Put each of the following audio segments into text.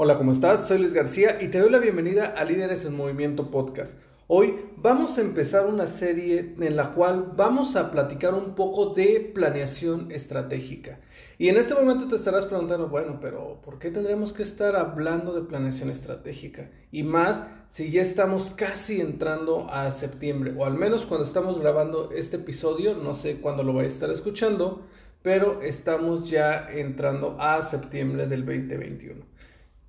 Hola, ¿cómo estás? Soy Luis García y te doy la bienvenida a Líderes en Movimiento Podcast. Hoy vamos a empezar una serie en la cual vamos a platicar un poco de planeación estratégica. Y en este momento te estarás preguntando, bueno, pero ¿por qué tendríamos que estar hablando de planeación estratégica? Y más si ya estamos casi entrando a septiembre, o al menos cuando estamos grabando este episodio, no sé cuándo lo voy a estar escuchando, pero estamos ya entrando a septiembre del 2021.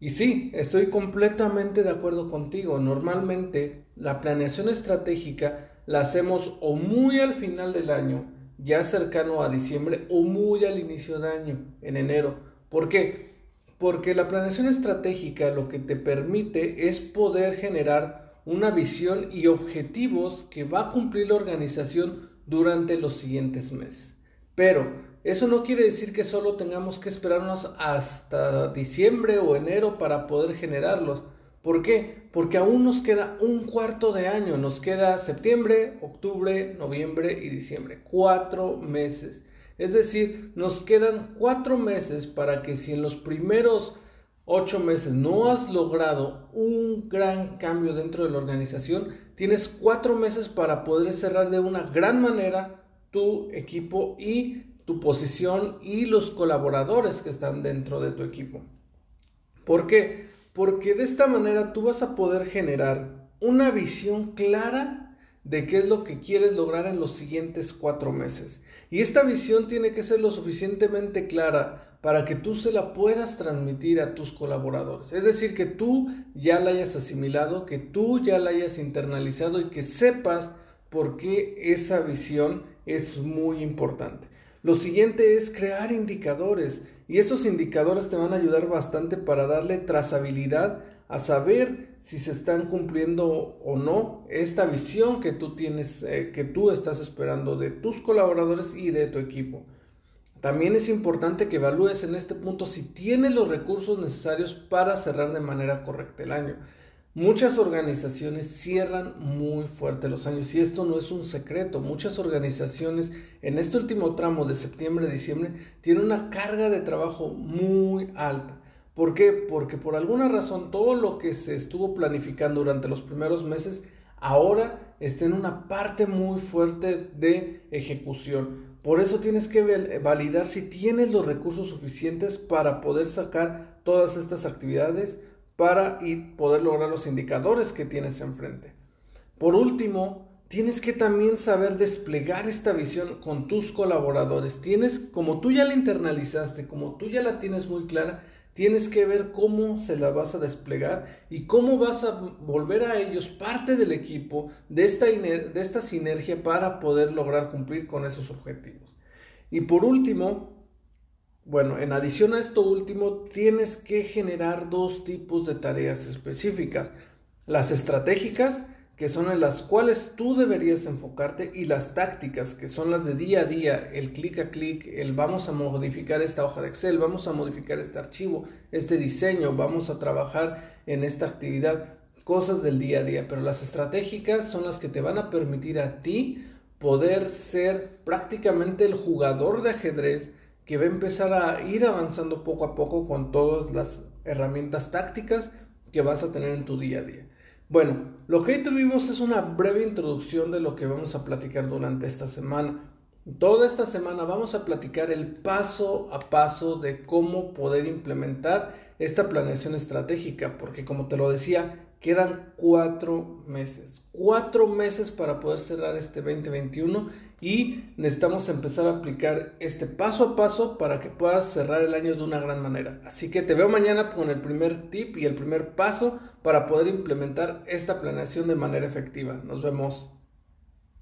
Y sí, estoy completamente de acuerdo contigo. Normalmente la planeación estratégica la hacemos o muy al final del año, ya cercano a diciembre, o muy al inicio de año, en enero. ¿Por qué? Porque la planeación estratégica lo que te permite es poder generar una visión y objetivos que va a cumplir la organización durante los siguientes meses. Pero eso no quiere decir que solo tengamos que esperarnos hasta diciembre o enero para poder generarlos. ¿Por qué? Porque aún nos queda un cuarto de año, nos queda septiembre, octubre, noviembre y diciembre, cuatro meses. Es decir, nos quedan cuatro meses para que si en los primeros ocho meses no has logrado un gran cambio dentro de la organización, tienes cuatro meses para poder cerrar de una gran manera tu equipo y tu posición y los colaboradores que están dentro de tu equipo. ¿Por qué? Porque de esta manera tú vas a poder generar una visión clara de qué es lo que quieres lograr en los siguientes cuatro meses. Y esta visión tiene que ser lo suficientemente clara para que tú se la puedas transmitir a tus colaboradores. Es decir, que tú ya la hayas asimilado, que tú ya la hayas internalizado y que sepas por qué esa visión es muy importante. Lo siguiente es crear indicadores y estos indicadores te van a ayudar bastante para darle trazabilidad a saber si se están cumpliendo o no esta visión que tú tienes, eh, que tú estás esperando de tus colaboradores y de tu equipo. También es importante que evalúes en este punto si tienes los recursos necesarios para cerrar de manera correcta el año. Muchas organizaciones cierran muy fuerte los años y esto no es un secreto. Muchas organizaciones en este último tramo de septiembre-diciembre tienen una carga de trabajo muy alta. ¿Por qué? Porque por alguna razón todo lo que se estuvo planificando durante los primeros meses ahora está en una parte muy fuerte de ejecución. Por eso tienes que validar si tienes los recursos suficientes para poder sacar todas estas actividades para poder lograr los indicadores que tienes enfrente. Por último, tienes que también saber desplegar esta visión con tus colaboradores. Tienes, como tú ya la internalizaste, como tú ya la tienes muy clara, tienes que ver cómo se la vas a desplegar y cómo vas a volver a ellos parte del equipo de esta, de esta sinergia para poder lograr cumplir con esos objetivos. Y por último, bueno, en adición a esto último, tienes que generar dos tipos de tareas específicas. Las estratégicas, que son en las cuales tú deberías enfocarte, y las tácticas, que son las de día a día, el clic a clic, el vamos a modificar esta hoja de Excel, vamos a modificar este archivo, este diseño, vamos a trabajar en esta actividad, cosas del día a día. Pero las estratégicas son las que te van a permitir a ti poder ser prácticamente el jugador de ajedrez que va a empezar a ir avanzando poco a poco con todas las herramientas tácticas que vas a tener en tu día a día. Bueno, lo que hoy tuvimos es una breve introducción de lo que vamos a platicar durante esta semana. Toda esta semana vamos a platicar el paso a paso de cómo poder implementar esta planeación estratégica, porque como te lo decía, quedan cuatro meses. Cuatro meses para poder cerrar este 2021 y necesitamos empezar a aplicar este paso a paso para que puedas cerrar el año de una gran manera. Así que te veo mañana con el primer tip y el primer paso para poder implementar esta planeación de manera efectiva. Nos vemos.